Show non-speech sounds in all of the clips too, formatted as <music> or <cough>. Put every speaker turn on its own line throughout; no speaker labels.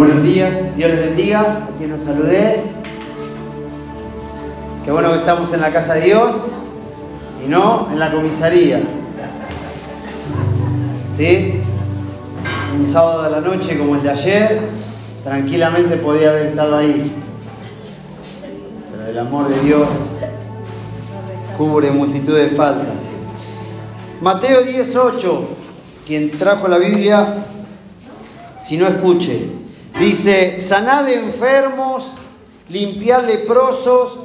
Buenos días, Dios les bendiga, a quien nos saludé. Qué bueno que estamos en la casa de Dios y no en la comisaría. ¿Sí? Un sábado de la noche como el de ayer, tranquilamente podía haber estado ahí. Pero el amor de Dios cubre multitud de faltas. Mateo 18, quien trajo la Biblia, si no escuche, dice, sanad enfermos, limpiad leprosos,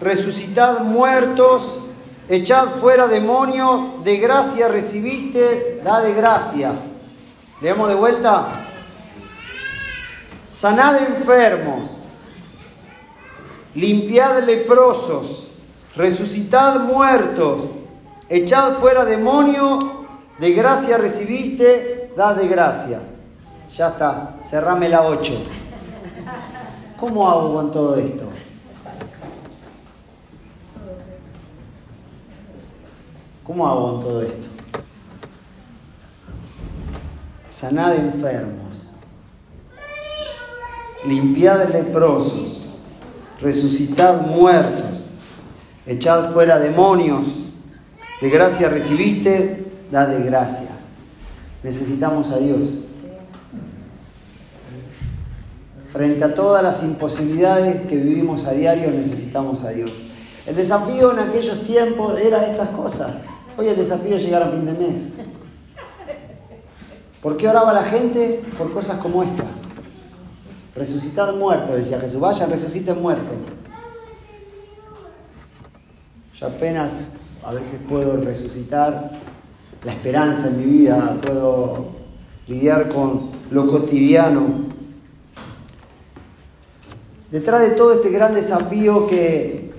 resucitad muertos, echad fuera demonios, de gracia recibiste, da de gracia. Leemos de vuelta. Sanad enfermos, limpiad leprosos, resucitad muertos, echad fuera demonios, de gracia recibiste, da de gracia. Ya está, cerrame la 8. ¿Cómo hago con todo esto? ¿Cómo hago con todo esto? Sanad enfermos, limpiad leprosos, resucitad muertos, echad fuera demonios, de gracia recibiste, da de gracia. Necesitamos a Dios. Frente a todas las imposibilidades que vivimos a diario, necesitamos a Dios. El desafío en aquellos tiempos era estas cosas. Hoy el desafío es llegar a fin de mes. ¿Por qué oraba la gente? Por cosas como esta. Resucitar muertos, decía Jesús. Vayan, resuciten muertos. Yo apenas a veces puedo resucitar la esperanza en mi vida, puedo lidiar con lo cotidiano. Detrás de todo este gran desafío que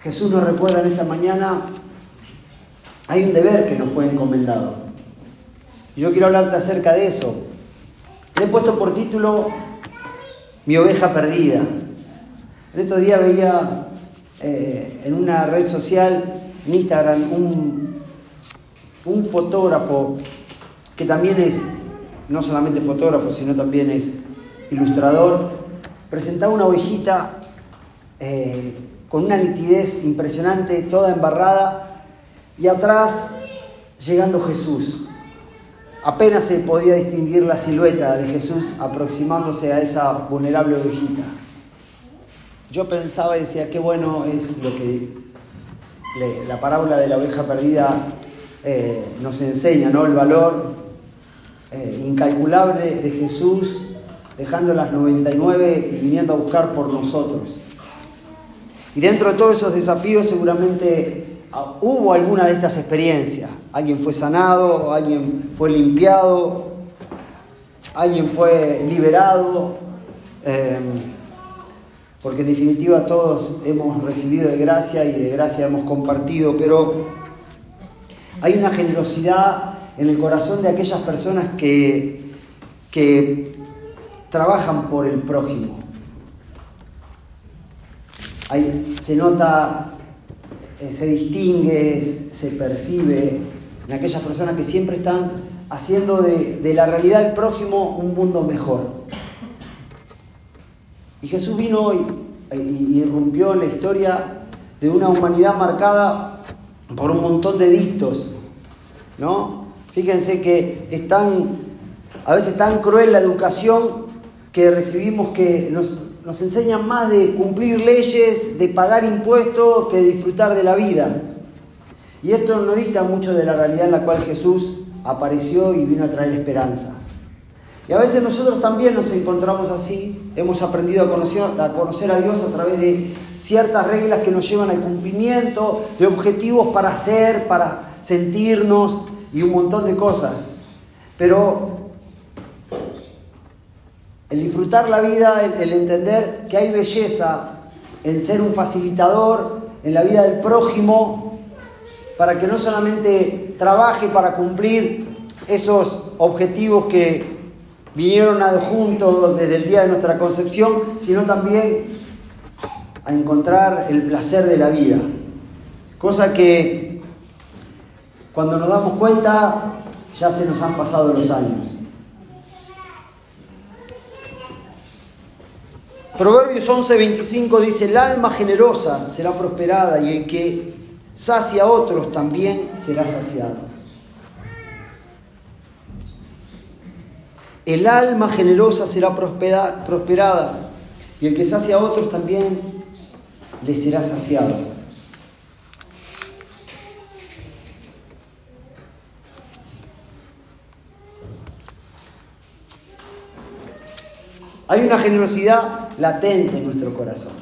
Jesús nos recuerda en esta mañana, hay un deber que nos fue encomendado. Y yo quiero hablarte acerca de eso. Le he puesto por título Mi oveja perdida. En estos días veía eh, en una red social, en Instagram, un, un fotógrafo que también es no solamente fotógrafo, sino también es ilustrador, presentaba una ovejita eh, con una nitidez impresionante, toda embarrada, y atrás llegando Jesús. Apenas se podía distinguir la silueta de Jesús aproximándose a esa vulnerable ovejita. Yo pensaba y decía, qué bueno es lo que la parábola de la oveja perdida eh, nos enseña, ¿no? El valor eh, incalculable de Jesús dejando las 99 y viniendo a buscar por nosotros. Y dentro de todos esos desafíos seguramente Ah, hubo alguna de estas experiencias. Alguien fue sanado, alguien fue limpiado, alguien fue liberado, em, porque en definitiva todos hemos recibido de gracia y de gracia hemos compartido, pero hay una generosidad en el corazón de aquellas personas que, que trabajan por el prójimo. Ahí se nota eh, se distingue, se percibe en aquellas personas que siempre están haciendo de, la realidad del prójimo un mundo mejor. Y Jesús vino y, y irrumpió en la historia de una humanidad marcada por un montón de dictos, ¿no? Fíjense que es tan, a veces tan cruel la educación que recibimos que nos, nos enseñan más de cumplir leyes, de pagar impuestos, que de disfrutar de la vida. Y esto no dista mucho de la realidad en la cual Jesús apareció y vino a traer esperanza. Y a veces nosotros también nos encontramos así, hemos aprendido a conocer, a conocer a Dios a través de ciertas reglas que nos llevan al cumplimiento, de objetivos para hacer, para sentirnos y un montón de cosas. Pero el disfrutar la vida, el, entender que hay belleza en ser un facilitador en la vida del prójimo, para que no solamente trabaje para cumplir esos objetivos que vinieron adjuntos desde el día de nuestra concepción, sino también a encontrar el placer de la vida. Cosa que cuando nos damos cuenta ya se nos han pasado los años. Proverbios 11:25 dice, el alma generosa será prosperada y el que sacia a otros también será saciado. El alma generosa será prosperada y el que sacia a otros también le será saciado. Hay una generosidad latente en nuestro corazón.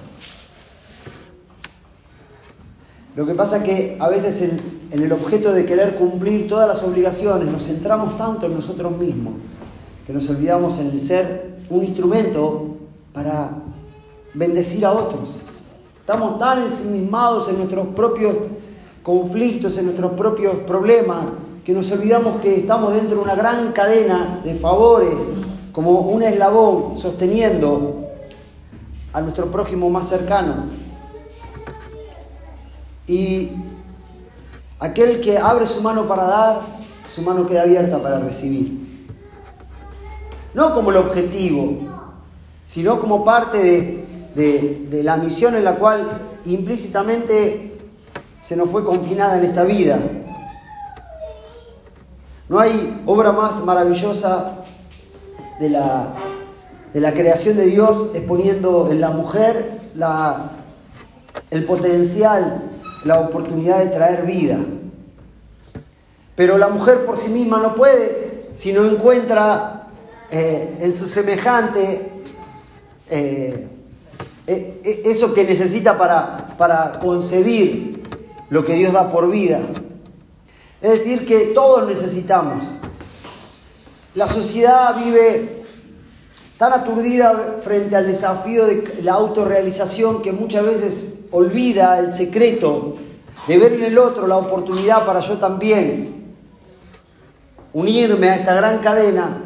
Lo que pasa es que a veces en, el objeto de querer cumplir todas las obligaciones nos centramos tanto en nosotros mismos que nos olvidamos en ser un instrumento para bendecir a otros. Estamos tan ensimismados en nuestros propios conflictos, en nuestros propios problemas, que nos olvidamos que estamos dentro de una gran cadena de favores, como un eslabón sosteniendo a nuestro prójimo más cercano. Y aquel que abre su mano para dar, su mano queda abierta para recibir. No como el objetivo, sino como parte de, de, la misión en la cual implícitamente se nos fue confinada en esta vida. No hay obra más maravillosa de la, de la creación de Dios exponiendo en la mujer la, el potencial, la oportunidad de traer vida. Pero la mujer por sí misma no puede si no encuentra eh, en su semejante eh, eh, eso que necesita para, para concebir lo que Dios da por vida. Es decir, que todos necesitamos. La sociedad vive tan aturdida frente al desafío de la autorrealización que muchas veces olvida el secreto de ver en el otro la oportunidad para yo también unirme a esta gran cadena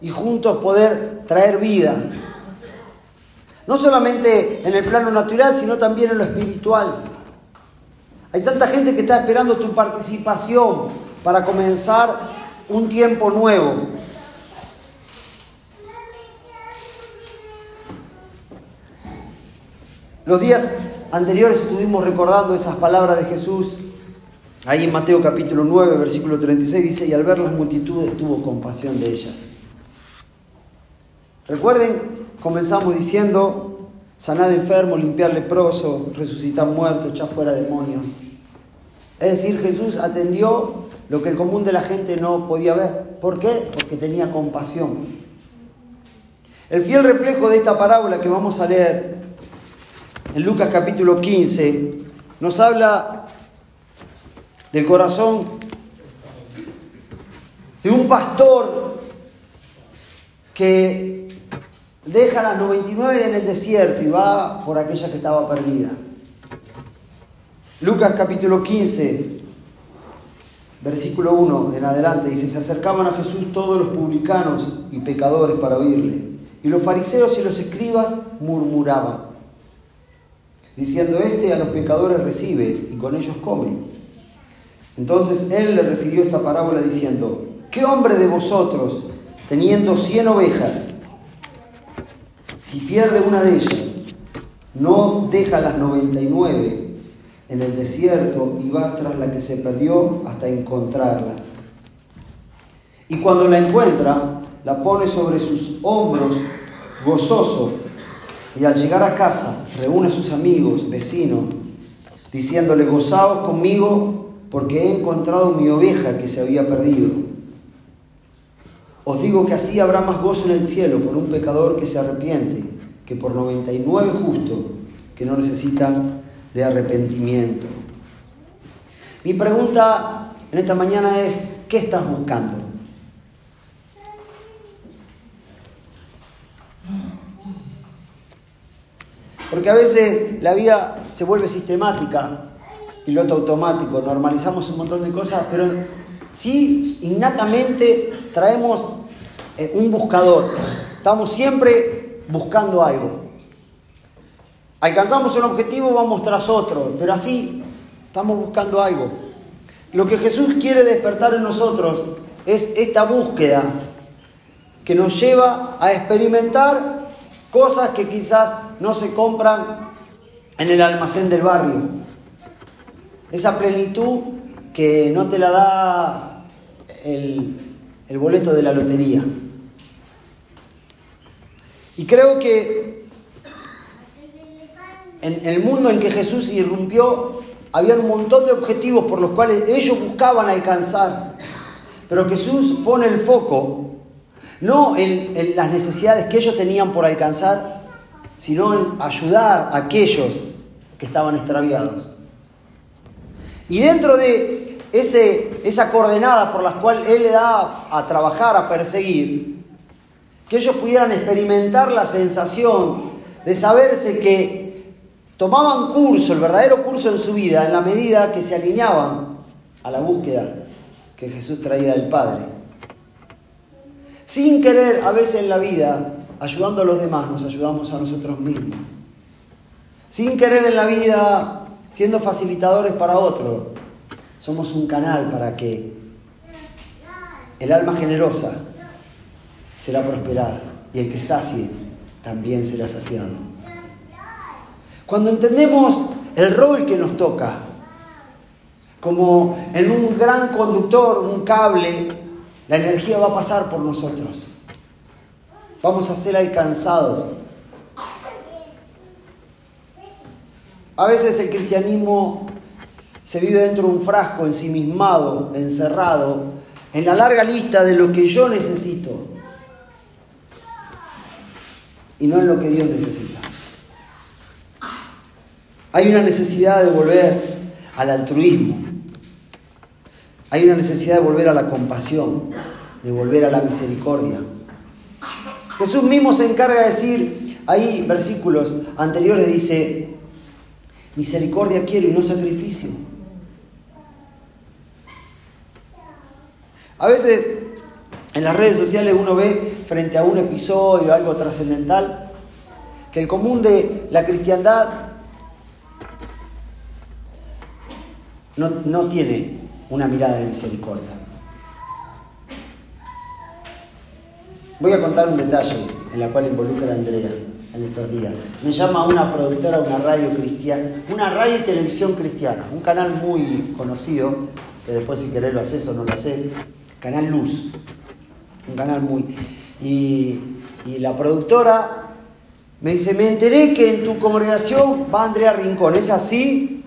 y juntos poder traer vida. No solamente en el plano natural, sino también en lo espiritual. Hay tanta gente que está esperando tu participación para comenzar un tiempo nuevo. Los días anteriores estuvimos recordando esas palabras de Jesús. Ahí en Mateo capítulo 9, versículo 36 dice, y al ver las multitudes tuvo compasión de ellas. Recuerden, comenzamos diciendo, sanar enfermo, limpiar leproso, resucitar muerto, echar fuera demonios. Es decir, Jesús atendió lo que el común de la gente no podía ver. ¿Por qué? Porque tenía compasión. El fiel reflejo de esta parábola que vamos a leer en Lucas capítulo 15 nos habla del corazón de un pastor que deja las 99 en el desierto y va por aquella que estaba perdida. Lucas capítulo 15, versículo 1 en adelante, dice, se acercaban a Jesús todos los publicanos y pecadores para oírle, y los fariseos y los escribas murmuraban, diciendo, este a los pecadores recibe y con ellos come. Entonces él le refirió esta parábola diciendo, ¿qué hombre de vosotros, teniendo cien ovejas, si pierde una de ellas, no deja las 99 en el desierto y va tras la que se perdió hasta encontrarla. Y cuando la encuentra, la pone sobre sus hombros gozoso y al llegar a casa reúne a sus amigos, vecinos, diciéndole, gozaos conmigo porque he encontrado mi oveja que se había perdido. Os digo que así habrá más gozo en el cielo por un pecador que se arrepiente que por 99 justos que no necesitan de arrepentimiento. Mi pregunta en esta mañana es, ¿qué estás buscando? Porque a veces la vida se vuelve sistemática, piloto automático, normalizamos un montón de cosas, pero sí innatamente traemos eh, un buscador. Estamos siempre buscando algo. Alcanzamos un objetivo, vamos tras otro, pero así estamos buscando algo. Lo que Jesús quiere despertar en nosotros es esta búsqueda que nos lleva a experimentar cosas que quizás no se compran en el almacén del barrio. Esa plenitud que no te la da el, boleto de la lotería. Y creo que en el mundo en que Jesús irrumpió, había un montón de objetivos por los cuales ellos buscaban alcanzar. Pero Jesús pone el foco no en, las necesidades que ellos tenían por alcanzar, sino en ayudar a aquellos que estaban extraviados. Y dentro de ese, esa coordenada por la cual Él le da a trabajar, a perseguir, que ellos pudieran experimentar la sensación de saberse que tomaban curso, el verdadero curso en su vida, en la medida que se alineaban a la búsqueda que Jesús traía del Padre. Sin querer, a veces en la vida, ayudando a los demás, nos ayudamos a nosotros mismos. Sin querer en la vida, siendo facilitadores para otros, somos un canal para que el alma generosa será prosperar y el que sacie también será saciado. Cuando entendemos el rol que nos toca, como en un gran conductor, un cable la energía va a pasar por nosotros. Vamos a ser alcanzados. A veces el cristianismo se vive dentro de un frasco ensimismado, encerrado, en la larga lista de lo que yo necesito y no en lo que Dios necesita. Hay una necesidad de volver al altruismo, hay una necesidad de volver a la compasión, de volver a la misericordia. Jesús mismo se encarga de decir, ahí versículos anteriores dice, misericordia quiero y no sacrificio. A veces en las redes sociales uno ve frente a un episodio, algo trascendental, que el común de la cristiandad no, no tiene una mirada de misericordia. Voy a contar un detalle en la cual involucra a Andrea en estos días. Me llama una productora, una radio cristiana, una radio y televisión cristiana, un canal muy conocido, que después si querés lo haces o no lo haces, Canal Luz, un canal muy... Y, y la productora me dice, me enteré que en tu congregación va Andrea Rincón, ¿es así?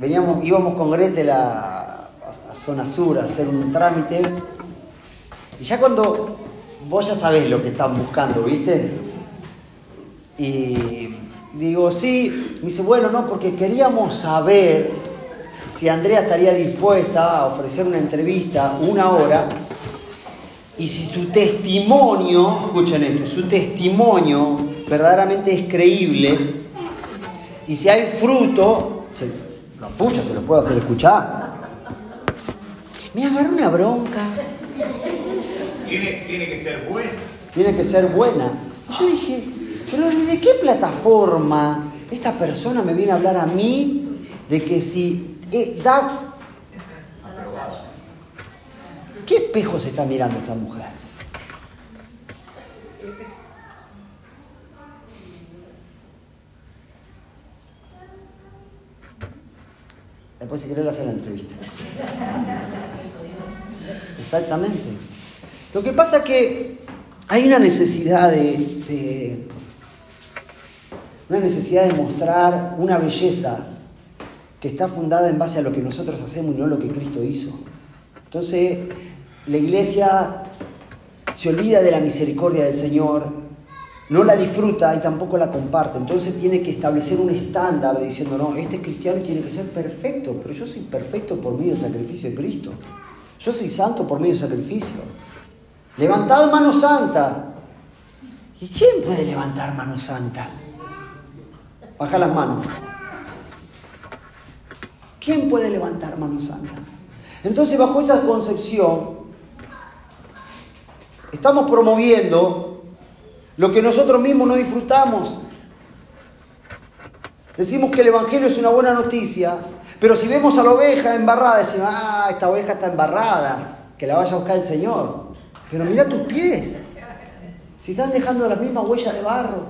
Veníamos, íbamos con Gretel a, Zona Sur a hacer un trámite. Y ya cuando vos ya sabés lo que están buscando, ¿viste? Y digo, sí, me dice, bueno, no, porque queríamos saber si Andrea estaría dispuesta a ofrecer una entrevista una hora y si su testimonio, escuchen esto, su testimonio verdaderamente es creíble y si hay fruto, los puchos se los puedo hacer escuchar. Me agarró una bronca.
Tiene, que ser buena.
Tiene que ser buena. yo dije, pero ¿desde qué plataforma esta persona me viene a hablar a mí de que si eh, da... ¿Qué espejo se está mirando esta mujer? Después si querés hacer la entrevista. Exactamente. Lo que pasa es que hay una necesidad de, una necesidad de mostrar una belleza que está fundada en base a lo que nosotros hacemos y no lo que Cristo hizo. Entonces, la iglesia se olvida de la misericordia del Señor, no la disfruta y tampoco la comparte. Entonces tiene que establecer un estándar diciendo, no, este cristiano tiene que ser perfecto, pero yo soy perfecto por medio del sacrificio de Cristo. Yo soy santo por medio del sacrificio. Levantad manos santas. ¿Y quién puede levantar manos santas? Baja las manos. ¿Quién puede levantar manos santas? Entonces, bajo esa concepción, estamos promoviendo lo que nosotros mismos no disfrutamos. Decimos que el Evangelio es una buena noticia, pero si vemos a la oveja embarrada, decimos, ah, esta oveja está embarrada, que la vaya a buscar el Señor. Pero mira tus pies. Si están dejando las mismas huellas de barro.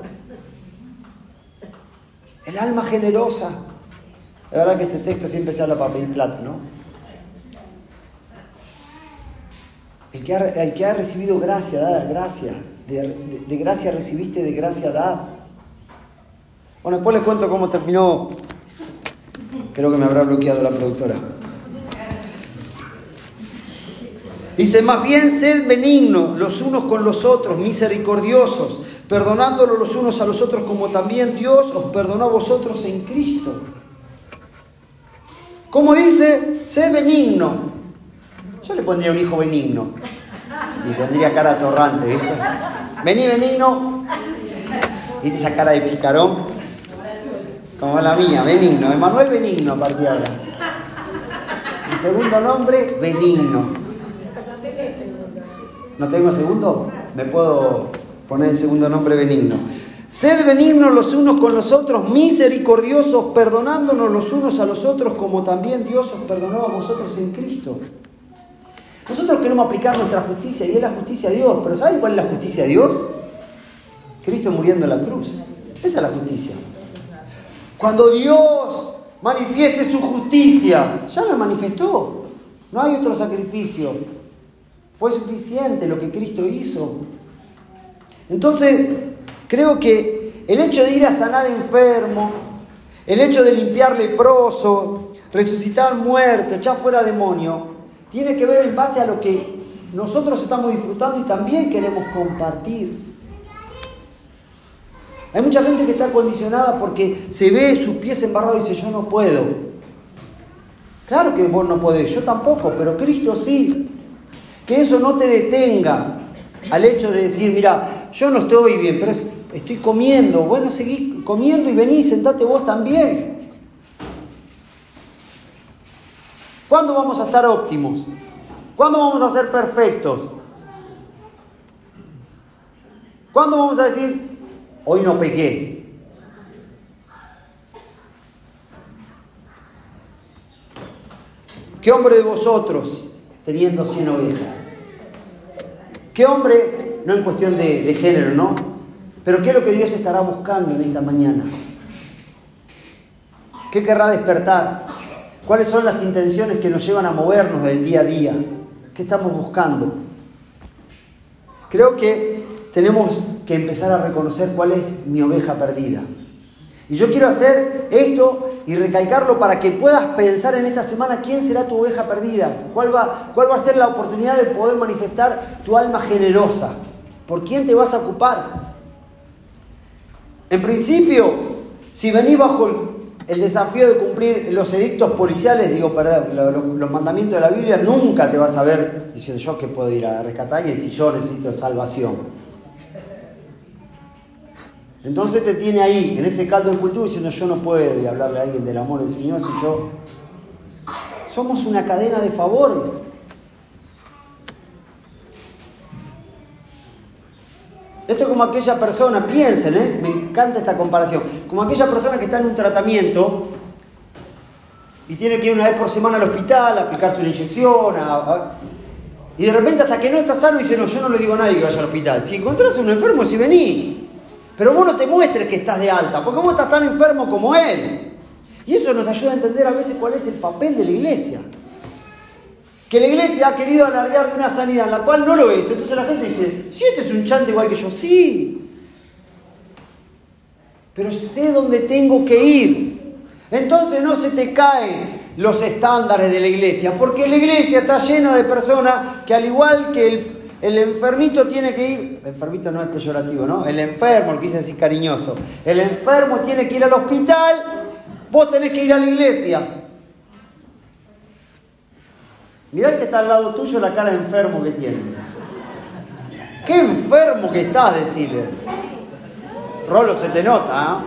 El alma generosa. Es verdad que este texto siempre se habla para pedir plata, ¿no? El que, ha, el que ha recibido gracia, da gracia. De, gracia recibiste, de gracia da. Bueno, después les cuento cómo terminó. Creo que me habrá bloqueado la productora. Dice, más bien sed benignos los unos con los otros, misericordiosos, perdonándolos los unos a los otros como también Dios os perdonó a vosotros en Cristo. ¿Cómo dice? Sed benigno. Yo le pondría un hijo benigno. Y tendría cara torrante, ¿viste? Vení benigno. ¿Viste esa cara de picarón? Como la mía, benigno. Emanuel benigno a partir de ahora. Mi segundo nombre, benigno. ¿No tengo segundo? Me puedo poner el segundo nombre benigno. Sed benignos los unos con los otros, misericordiosos, perdonándonos los unos a los otros, como también Dios os perdonó a vosotros en Cristo. Nosotros queremos aplicar nuestra justicia y es la justicia de Dios, pero ¿saben cuál es la justicia de Dios? Cristo muriendo en la cruz. Esa es la justicia. Cuando Dios manifieste su justicia, ya lo manifestó. No hay otro sacrificio. Fue suficiente lo que Cristo hizo. Entonces, Creo que el hecho de ir a sanar enfermo, el hecho de limpiar leproso, resucitar muerto, echar fuera demonio, tiene que ver en base a lo que nosotros estamos disfrutando y también queremos compartir. Hay mucha gente que está condicionada porque se ve sus pies embarrados y dice, yo no puedo. Claro que vos no podés, yo tampoco, pero Cristo sí. Que eso no te detenga al hecho de decir, mira, yo no estoy bien, pero es estoy comiendo. Bueno, seguí comiendo y vení, sentate vos también. ¿Cuándo vamos a estar óptimos? ¿Cuándo vamos a ser perfectos? ¿Cuándo vamos a decir, hoy no pequé? ¿Qué hombre de vosotros teniendo 100 ovejas? ¿Qué hombre, no en cuestión de, de género, ¿no? Pero ¿qué es lo que Dios estará buscando en esta mañana? ¿Qué querrá despertar? ¿Cuáles son las intenciones que nos llevan a movernos del día a día? ¿Qué estamos buscando? Creo que tenemos que empezar a reconocer cuál es mi oveja perdida. Y yo quiero hacer esto y recalcarlo para que puedas pensar en esta semana quién será tu oveja perdida, cuál va, cuál va a ser la oportunidad de poder manifestar tu alma generosa, por quién te vas a ocupar. En principio, si venís bajo el, desafío de cumplir los edictos policiales, digo, perdón, los, mandamientos de la Biblia, nunca te vas a ver diciendo yo que puedo ir a rescatar y si yo necesito salvación. Entonces te tiene ahí, en ese caldo de cultivo, diciendo yo no puedo y hablarle a alguien del amor del Señor si yo... Somos una cadena de favores. Esto es como aquella persona, piensen, ¿eh? me encanta esta comparación, como aquella persona que está en un tratamiento y tiene que ir una vez por semana al hospital a aplicarse una inyección, y de repente hasta que no está sano dice, no, yo no le digo a nadie que vaya al hospital. Si encontrás a un enfermo, si vení, pero vos no te muestres que estás de alta, porque vos estás tan enfermo como él. Y eso nos ayuda a entender a veces cuál es el papel de la iglesia que la iglesia ha querido alardear de una sanidad en la cual no lo es. Entonces la gente dice, si este es un chante igual que yo, sí. Pero sé dónde tengo que ir. Entonces no se te caen los estándares de la iglesia, porque la iglesia está llena de personas que al igual que el, enfermito tiene que ir, el enfermito no es peyorativo, ¿no? El enfermo, lo quise decir cariñoso, el enfermo tiene que ir al hospital, vos tenés que ir a la iglesia. Mirá que está al lado tuyo la cara de enfermo que tiene. Qué enfermo que estás, decirle. Rolo, se te nota, ¿ah?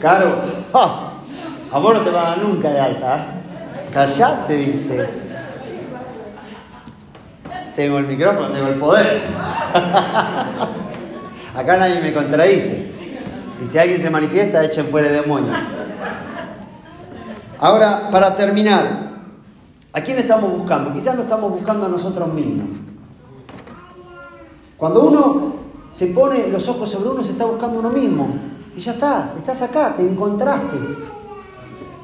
Caro, vos no te va a nunca de alta. ¿eh? Callate, dice. Tengo el micrófono, tengo el poder. <laughs> Acá nadie me contradice. Y si alguien se manifiesta, echen fuera de demonio. Ahora, para terminar, ¿a quién estamos buscando? Quizás no estamos buscando a nosotros mismos. Cuando uno se pone los ojos sobre uno, se está buscando uno mismo. Y ya está, estás acá, te encontraste.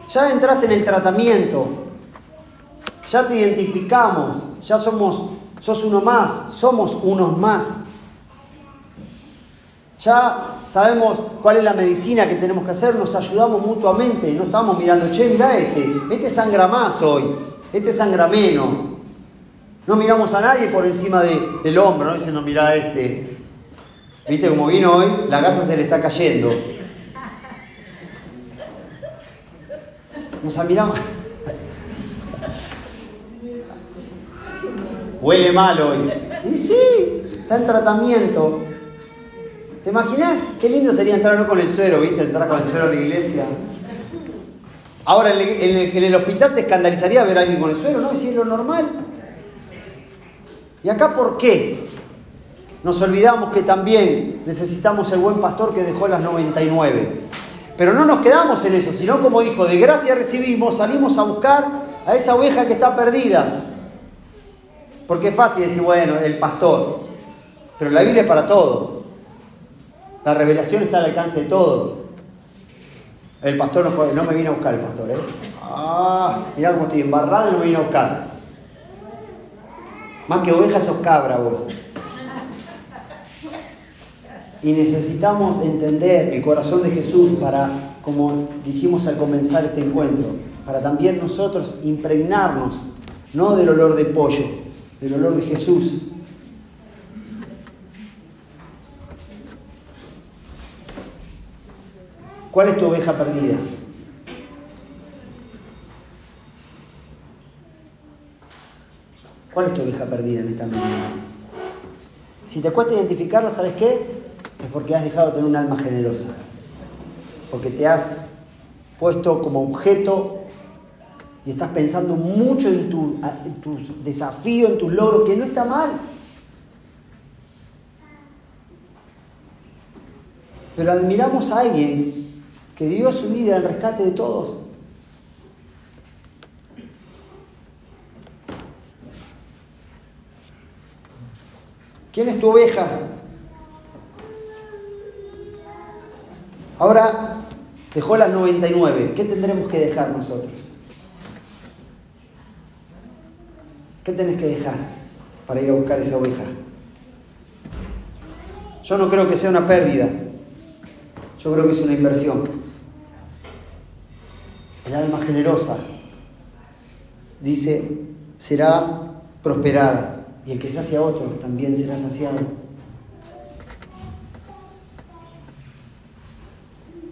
Ya entraste en el tratamiento. Ya te identificamos. Ya somos, sos uno más, somos unos más. Ya sabemos cuál es la medicina que tenemos que hacer, nos ayudamos mutuamente, no estamos mirando, che, mira este, este sangra más hoy, este sangra menos. No miramos a nadie por encima del hombro, ¿no? diciendo, mira este. ¿Viste cómo vino hoy? La gasa se le está cayendo. Nos admiramos. Huele mal hoy. Y sí, está en tratamiento. ¿Te imaginas? Qué lindo sería entrar con el suero, ¿viste? Entrar con el suero a la iglesia. Ahora, en el, hospital te escandalizaría ver a alguien con el suero, ¿no? Si es lo normal. ¿Y acá por qué? Nos olvidamos que también necesitamos el buen pastor que dejó las 99. Pero no nos quedamos en eso, sino como dijo, de gracia recibimos, salimos a buscar a esa oveja que está perdida. Porque es fácil decir, bueno, el pastor. Pero la Biblia es para todo. La revelación está al alcance de todo. El pastor no, no me viene a buscar el pastor, ¿eh? Ah, mirá cómo estoy embarrado y no me viene a buscar. Más que ovejas sos cabra vos. Y necesitamos entender el corazón de Jesús para, como dijimos al comenzar este encuentro, para también nosotros impregnarnos, no del olor de pollo, del olor de Jesús. ¿Cuál es tu oveja perdida? ¿Cuál es tu oveja perdida en esta mañana? Si te cuesta identificarla, ¿sabes qué? Es porque has dejado de tener un alma generosa. Porque te has puesto como objeto y estás pensando mucho en, tu, en tus desafíos, en tus logros, que no está mal. Pero admiramos a alguien que dio su vida al rescate de todos. ¿Quién es tu oveja? Ahora dejó las 99. ¿Qué tendremos que dejar nosotros? ¿Qué tenés que dejar para ir a buscar esa oveja? Yo no creo que sea una pérdida. Yo creo que es una inversión. El alma generosa dice, será prosperada y el que sacia a otro también será saciado.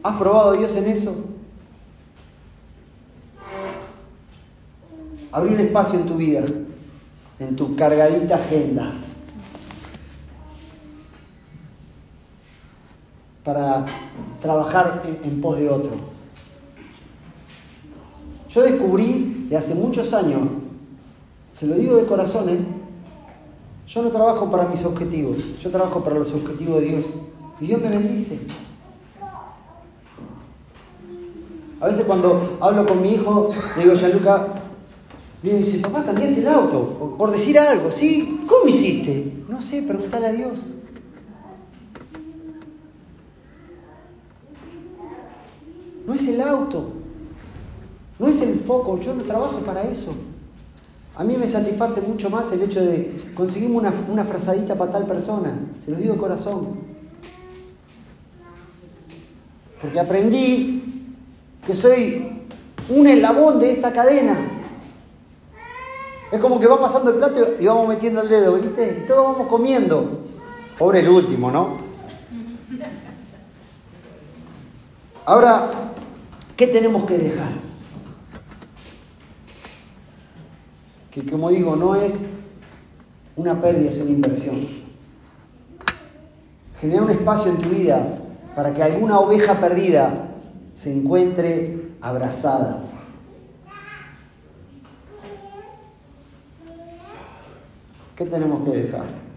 ¿Has probado a Dios en eso? Abrí un espacio en tu vida, en tu cargadita agenda, para trabajar en, pos de otro. Yo descubrí de hace muchos años, se lo digo de corazón, ¿eh? yo no trabajo para mis objetivos, yo trabajo para los objetivos de Dios. Y Dios me bendice. A veces cuando hablo con mi hijo, le digo, Gianluca, me dice, papá, cambiaste el auto, por, decir algo, ¿sí? ¿Cómo hiciste? No sé, pregúntale a Dios. No es el auto, no es el foco, yo no trabajo para eso. A mí me satisface mucho más el hecho de conseguirme una, una frazadita para tal persona, se lo digo de corazón. Porque aprendí que soy un eslabón de esta cadena. Es como que va pasando el plato y vamos metiendo el dedo, ¿viste? Y todos vamos comiendo. Pobre el último, ¿no? Ahora, ¿qué tenemos que dejar? Que como digo, no es una pérdida, es una inversión. Genera un espacio en tu vida para que alguna oveja perdida se encuentre abrazada. ¿Qué tenemos que dejar?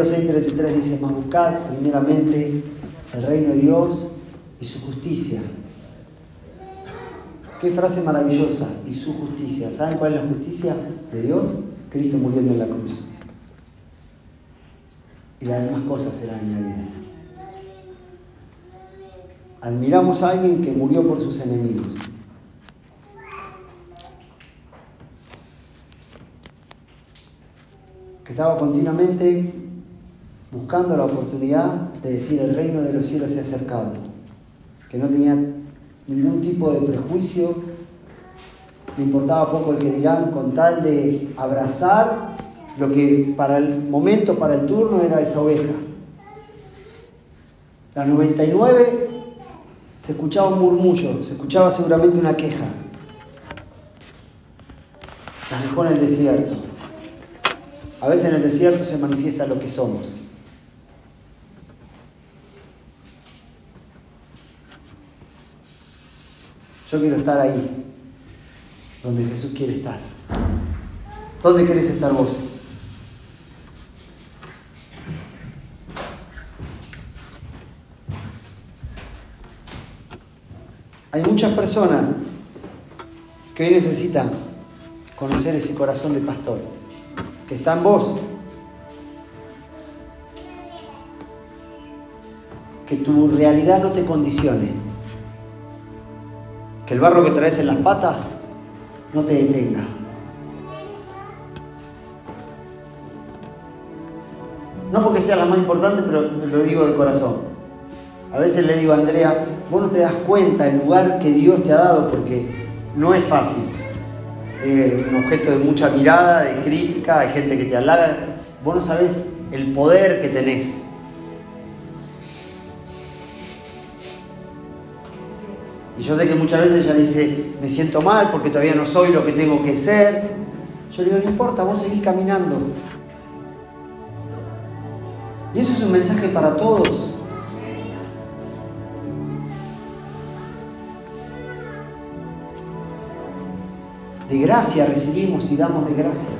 Mateo 6:33 dice, más buscad primeramente el reino de Dios y su justicia. Qué frase maravillosa, y su justicia. ¿Saben cuál es la justicia de Dios? Cristo muriendo en la cruz. Y las demás cosas serán añadidas. Admiramos a alguien que murió por sus enemigos. Que estaba continuamente buscando la oportunidad de decir el reino de los cielos se ha acercado. Que no tenía ningún tipo de prejuicio, le importaba poco el que dirán, con tal de abrazar lo que para el momento, para el turno, era esa oveja. Las 99 se escuchaba un murmullo, se escuchaba seguramente una queja. Las dejó en el desierto. A veces en el desierto se manifiesta lo que somos. Yo quiero estar ahí, donde Jesús quiere estar. ¿Dónde querés estar vos? Hay muchas personas que hoy necesitan conocer ese corazón de pastor, que está en vos. Que tu realidad no te condicione que el barro que traes en las patas no te detenga. No porque sea la más importante, pero lo digo de corazón. A veces le digo a Andrea, vos no te das cuenta del lugar que Dios te ha dado porque no es fácil. Es un objeto de mucha mirada, de crítica, hay gente que te halaga. Vos no sabés el poder que tenés. Y yo sé que muchas veces ella dice, me siento mal porque todavía no soy lo que tengo que ser. Yo le digo, no importa, vos seguís caminando. Y eso es un mensaje para todos. De gracia recibimos y damos de gracia.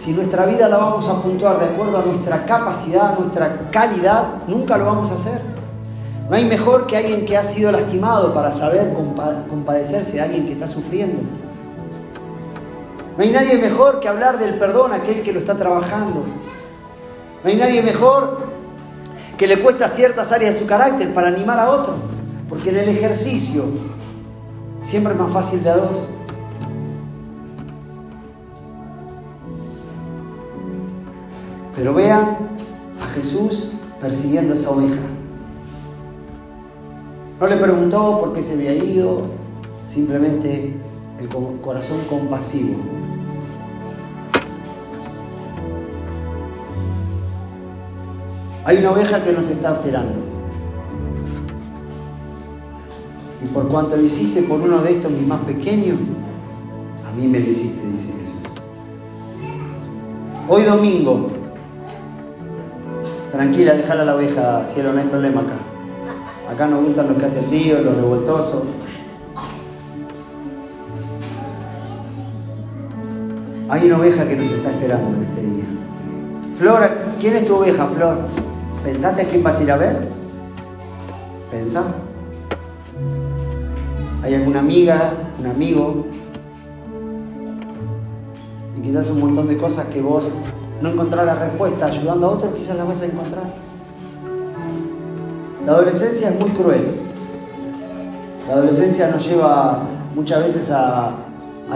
Si nuestra vida la vamos a puntuar de acuerdo a nuestra capacidad, a nuestra calidad, nunca lo vamos a hacer. No hay mejor que alguien que ha sido lastimado para saber compadecerse de alguien que está sufriendo. No hay nadie mejor que hablar del perdón a aquel que lo está trabajando. No hay nadie mejor que le cuesta ciertas áreas de su carácter para animar a otro. Porque en el ejercicio siempre es más fácil de a dos. Pero vean a Jesús persiguiendo a esa oveja. No le preguntó por qué se había ido, simplemente el corazón compasivo. Hay una oveja que nos está esperando. Y por cuanto lo hiciste por uno de estos mis más pequeños, a mí me lo hiciste, dice Jesús. Hoy domingo, tranquila, déjala la oveja, cielo, no hay problema acá. Acá nos gustan los que hacen lío, los revoltosos. Hay una oveja que nos está esperando en este día. Flor, ¿quién es tu oveja, Flor? ¿Pensaste a quién vas a ir a ver? ¿Pensá? ¿Hay alguna amiga, un amigo? Y quizás un montón de cosas que vos no encontrás la respuesta ayudando a otros, quizás las vas a encontrar. La adolescencia es muy cruel. La adolescencia nos lleva muchas veces a,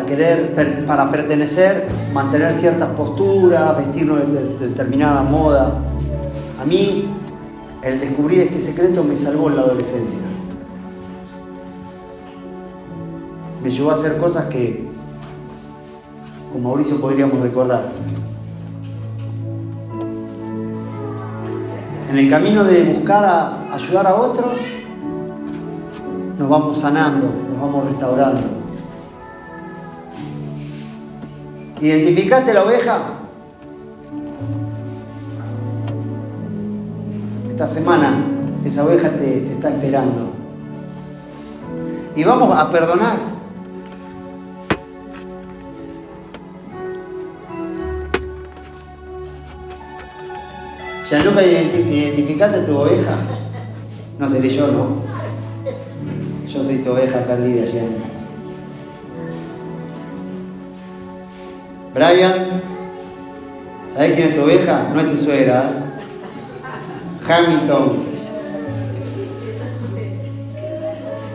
querer, para pertenecer, mantener ciertas posturas, vestirnos de, determinada moda. A mí, el descubrir este secreto me salvó en la adolescencia. Me llevó a hacer cosas que con Mauricio podríamos recordar. En el camino de buscar a ayudar a otros, nos vamos sanando, nos vamos restaurando. ¿Identificaste la oveja? Esta semana esa oveja te, te está esperando. Y vamos a perdonar. Ya nunca identificaste tu oveja. No seré yo, ¿no? Yo soy tu oveja perdida, Jenny. Brian, ¿sabes quién es tu oveja? No es tu suegra. ¿eh? Hamilton.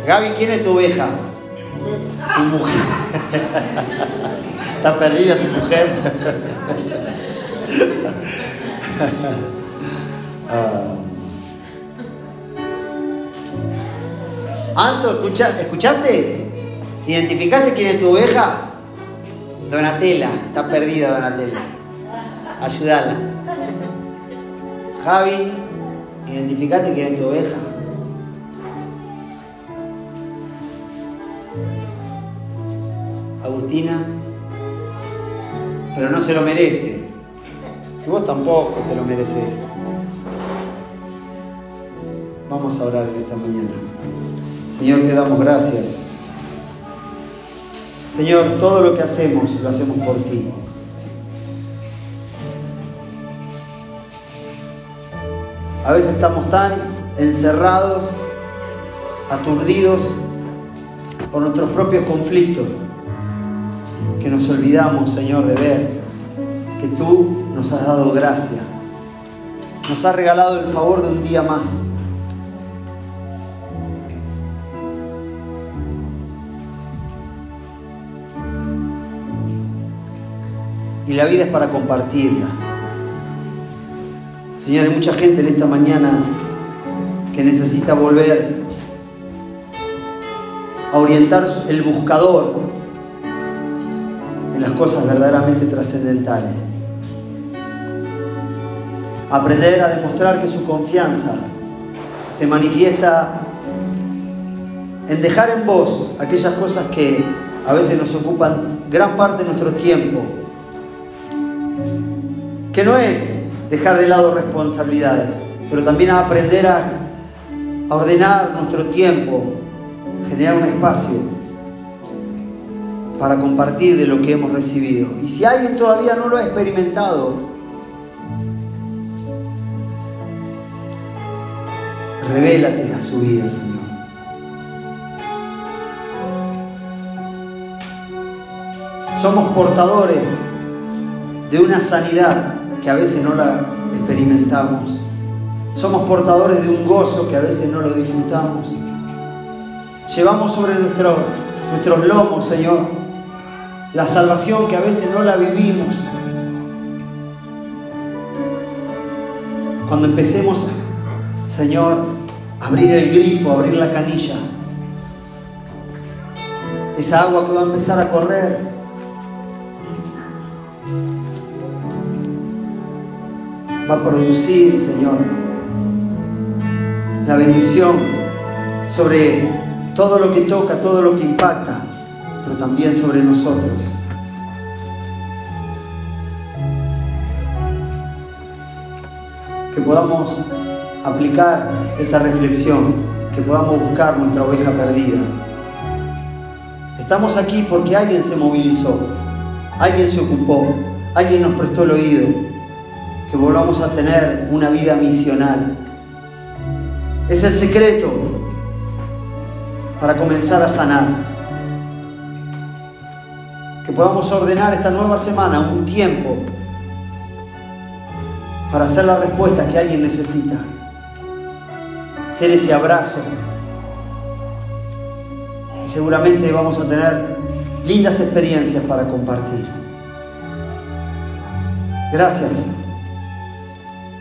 Gaby, ¿quién es tu oveja? Tu mujer. <laughs> Está perdida tu mujer. <laughs> Ah. Anto, ¿escuchaste? ¿Identificaste quién es tu oveja? Donatella, está perdida Donatella. Ayúdala. Javi, ¿identificaste quién es tu oveja? Agustina, pero no se lo merece. Y vos tampoco te lo mereces. Vamos a orar en esta mañana. Señor, te damos gracias. Señor, todo lo que hacemos lo hacemos por ti. A veces estamos tan encerrados, aturdidos por nuestros propios conflictos, que nos olvidamos, Señor, de ver que tú nos has dado gracia, nos has regalado el favor de un día más. Y la vida es para compartirla. Señor, hay mucha gente en esta mañana que necesita volver a orientar el buscador en las cosas verdaderamente trascendentales aprender a demostrar que su confianza se manifiesta en dejar en vos aquellas cosas que a veces nos ocupan gran parte de nuestro tiempo, que no es dejar de lado responsabilidades, pero también aprender a, a ordenar nuestro tiempo, generar un espacio para compartir de lo que hemos recibido. Y si alguien todavía no lo ha experimentado, Revélate a su vida, Señor. Somos portadores de una sanidad que a veces no la experimentamos. Somos portadores de un gozo que a veces no lo disfrutamos. Llevamos sobre nuestro, nuestros lomos, Señor, la salvación que a veces no la vivimos. Cuando empecemos, Señor, abrir el grifo, abrir la canilla. Esa agua que va a empezar a correr. Va a producir, Señor, la bendición sobre todo lo que toca, todo lo que impacta, pero también sobre nosotros. Que podamos aplicar esta reflexión, que podamos buscar nuestra oveja perdida. Estamos aquí porque alguien se movilizó, alguien se ocupó, alguien nos prestó el oído, que volvamos a tener una vida misional. Es el secreto para comenzar a sanar. Que podamos ordenar esta nueva semana un tiempo para hacer la respuesta que alguien necesita ser ese abrazo. Y seguramente vamos a tener lindas experiencias para compartir. Gracias.